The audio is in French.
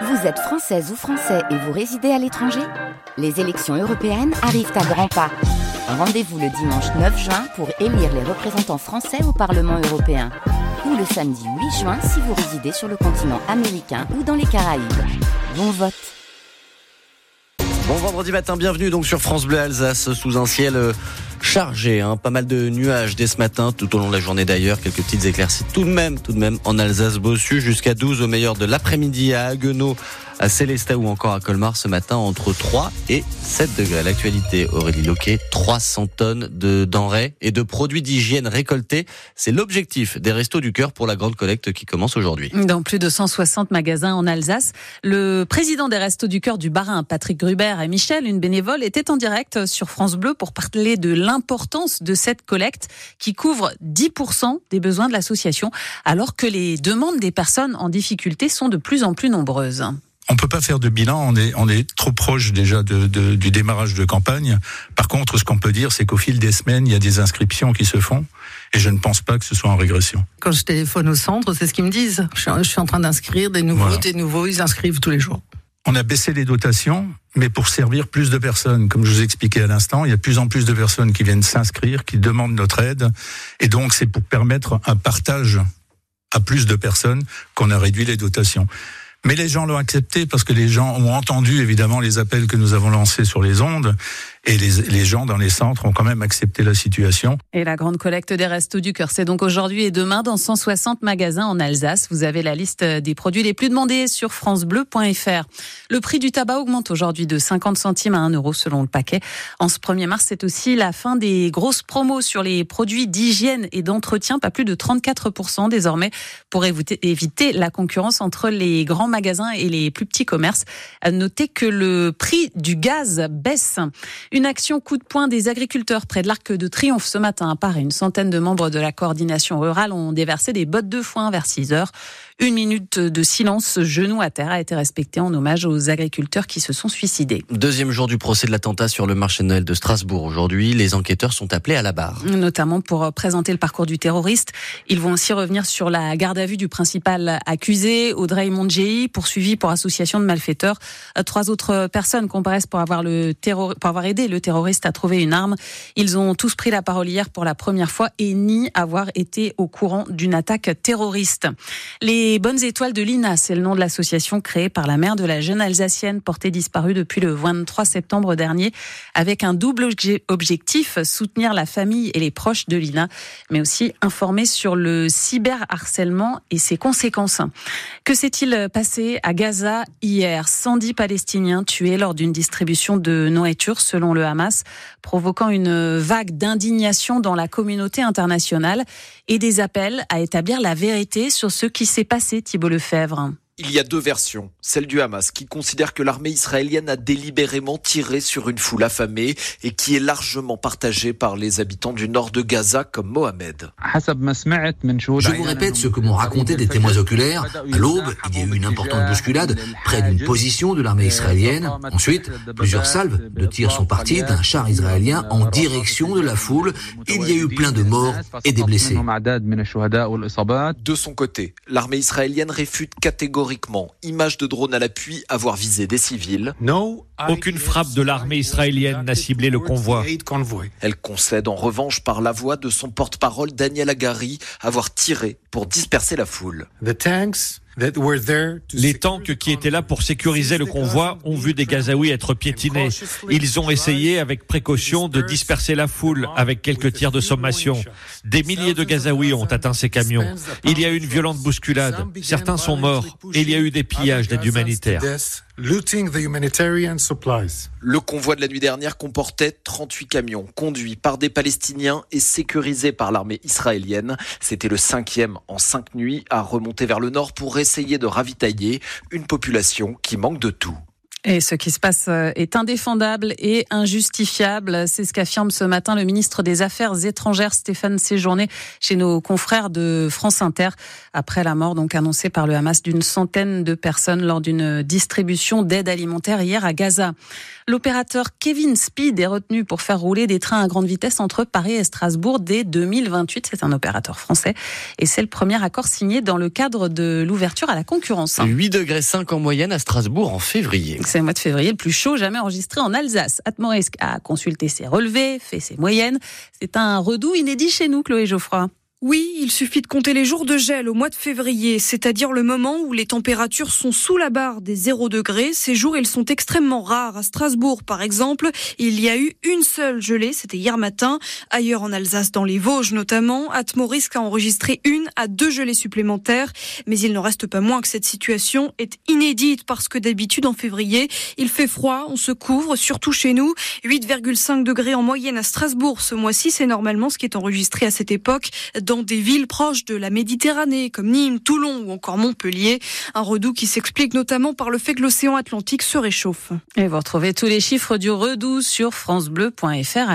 Vous êtes française ou français et vous résidez à l'étranger Les élections européennes arrivent à grands pas. Rendez-vous le dimanche 9 juin pour élire les représentants français au Parlement européen. Ou le samedi 8 juin si vous résidez sur le continent américain ou dans les Caraïbes. Bon vote Bon vendredi matin, bienvenue donc sur France Bleu Alsace sous un ciel euh, chargé, hein, pas mal de nuages dès ce matin, tout au long de la journée d'ailleurs, quelques petites éclaircies tout de même, tout de même en Alsace-Bossu jusqu'à 12 au meilleur de l'après-midi à Haguenau, à Célestat ou encore à Colmar ce matin entre 3 et 7 degrés. L'actualité, Aurélie Loquet, 300 tonnes de denrées et de produits d'hygiène récoltés. C'est l'objectif des Restos du Cœur pour la grande collecte qui commence aujourd'hui. Dans plus de 160 magasins en Alsace, le président des Restos du Cœur du Barin, Patrick Gruber et Michel, une bénévole, était en direct sur France Bleu pour parler de l'importance de cette collecte qui couvre 10% des besoins de l'association alors que les demandes des personnes en difficulté sont de plus en plus nombreuses on peut pas faire de bilan, on est, on est trop proche déjà de, de, du démarrage de campagne. Par contre, ce qu'on peut dire, c'est qu'au fil des semaines, il y a des inscriptions qui se font, et je ne pense pas que ce soit en régression. Quand je téléphone au centre, c'est ce qu'ils me disent. Je suis en train d'inscrire des nouveaux, voilà. des nouveaux, ils inscrivent tous les jours. On a baissé les dotations, mais pour servir plus de personnes. Comme je vous expliquais à l'instant, il y a de plus en plus de personnes qui viennent s'inscrire, qui demandent notre aide, et donc c'est pour permettre un partage à plus de personnes qu'on a réduit les dotations. Mais les gens l'ont accepté parce que les gens ont entendu évidemment les appels que nous avons lancés sur les ondes et les, gens dans les centres ont quand même accepté la situation. Et la grande collecte des Restos du Cœur, c'est donc aujourd'hui et demain dans 160 magasins en Alsace. Vous avez la liste des produits les plus demandés sur francebleu.fr. Le prix du tabac augmente aujourd'hui de 50 centimes à 1 euro selon le paquet. En ce 1er mars, c'est aussi la fin des grosses promos sur les produits d'hygiène et d'entretien, pas plus de 34% désormais, pour éviter la concurrence entre les grands magasins et les plus petits commerces. Notez que le prix du gaz baisse. Une action coup de poing des agriculteurs près de l'Arc de Triomphe ce matin à Paris. Une centaine de membres de la coordination rurale ont déversé des bottes de foin vers 6 heures. Une minute de silence, genou à terre, a été respectée en hommage aux agriculteurs qui se sont suicidés. Deuxième jour du procès de l'attentat sur le marché de Noël de Strasbourg. Aujourd'hui, les enquêteurs sont appelés à la barre. Notamment pour présenter le parcours du terroriste. Ils vont aussi revenir sur la garde à vue du principal accusé, Audrey Mondjei, poursuivi pour association de malfaiteurs. Trois autres personnes comparaissent pour avoir, le terror... pour avoir aidé le terroriste à trouver une arme. Ils ont tous pris la parole hier pour la première fois et nient avoir été au courant d'une attaque terroriste. Les les Bonnes Étoiles de l'INA, c'est le nom de l'association créée par la mère de la jeune Alsacienne portée disparue depuis le 23 septembre dernier, avec un double objectif, soutenir la famille et les proches de l'INA, mais aussi informer sur le cyberharcèlement et ses conséquences. Que s'est-il passé à Gaza hier? 110 Palestiniens tués lors d'une distribution de nourriture, selon le Hamas, provoquant une vague d'indignation dans la communauté internationale et des appels à établir la vérité sur ce qui s'est passé, Thibault Lefebvre. Il y a deux versions. Celle du Hamas qui considère que l'armée israélienne a délibérément tiré sur une foule affamée et qui est largement partagée par les habitants du nord de Gaza comme Mohamed. Je vous répète ce que m'ont raconté des témoins oculaires. À l'aube, il y a eu une importante bousculade près d'une position de l'armée israélienne. Ensuite, plusieurs salves de tirs sont parties d'un char israélien en direction de la foule. Il y a eu plein de morts et des blessés. De son côté, l'armée israélienne réfute catégoriquement Image de drone à l'appui, avoir visé des civils. Aucune frappe de l'armée israélienne n'a ciblé le convoi. Elle concède en revanche par la voix de son porte-parole Daniel Agari avoir tiré pour disperser la foule. Les tanks qui étaient là pour sécuriser le convoi ont vu des Gazaouis être piétinés. Ils ont essayé avec précaution de disperser la foule avec quelques tirs de sommation. Des milliers de Gazaouis ont atteint ces camions. Il y a eu une violente bousculade. Certains sont morts et il y a eu des pillages d'aide humanitaire. Le convoi de la nuit dernière comportait 38 camions conduits par des Palestiniens et sécurisés par l'armée israélienne. C'était le cinquième en cinq nuits à remonter vers le nord pour essayer de ravitailler une population qui manque de tout. Et ce qui se passe euh, est indéfendable et injustifiable. C'est ce qu'affirme ce matin le ministre des Affaires étrangères Stéphane Séjourné chez nos confrères de France Inter après la mort donc annoncée par le Hamas d'une centaine de personnes lors d'une distribution d'aide alimentaire hier à Gaza. L'opérateur Kevin Speed est retenu pour faire rouler des trains à grande vitesse entre Paris et Strasbourg dès 2028. C'est un opérateur français et c'est le premier accord signé dans le cadre de l'ouverture à la concurrence. 8 degrés 5 en moyenne à Strasbourg en février. C'est le mois de février le plus chaud jamais enregistré en Alsace. Atmorisque a consulté ses relevés, fait ses moyennes. C'est un redout inédit chez nous, Chloé Geoffroy. Oui, il suffit de compter les jours de gel au mois de février, c'est-à-dire le moment où les températures sont sous la barre des 0 degrés. Ces jours, ils sont extrêmement rares. À Strasbourg, par exemple, il y a eu une seule gelée, c'était hier matin. Ailleurs en Alsace, dans les Vosges notamment, Atmorisque a enregistré une à deux gelées supplémentaires. Mais il n'en reste pas moins que cette situation est inédite parce que d'habitude en février, il fait froid, on se couvre, surtout chez nous. 8,5 degrés en moyenne à Strasbourg ce mois-ci, c'est normalement ce qui est enregistré à cette époque dans des villes proches de la Méditerranée comme Nîmes, Toulon ou encore Montpellier. Un redout qui s'explique notamment par le fait que l'océan Atlantique se réchauffe. Et vous retrouvez tous les chiffres du redout sur francebleu.fr.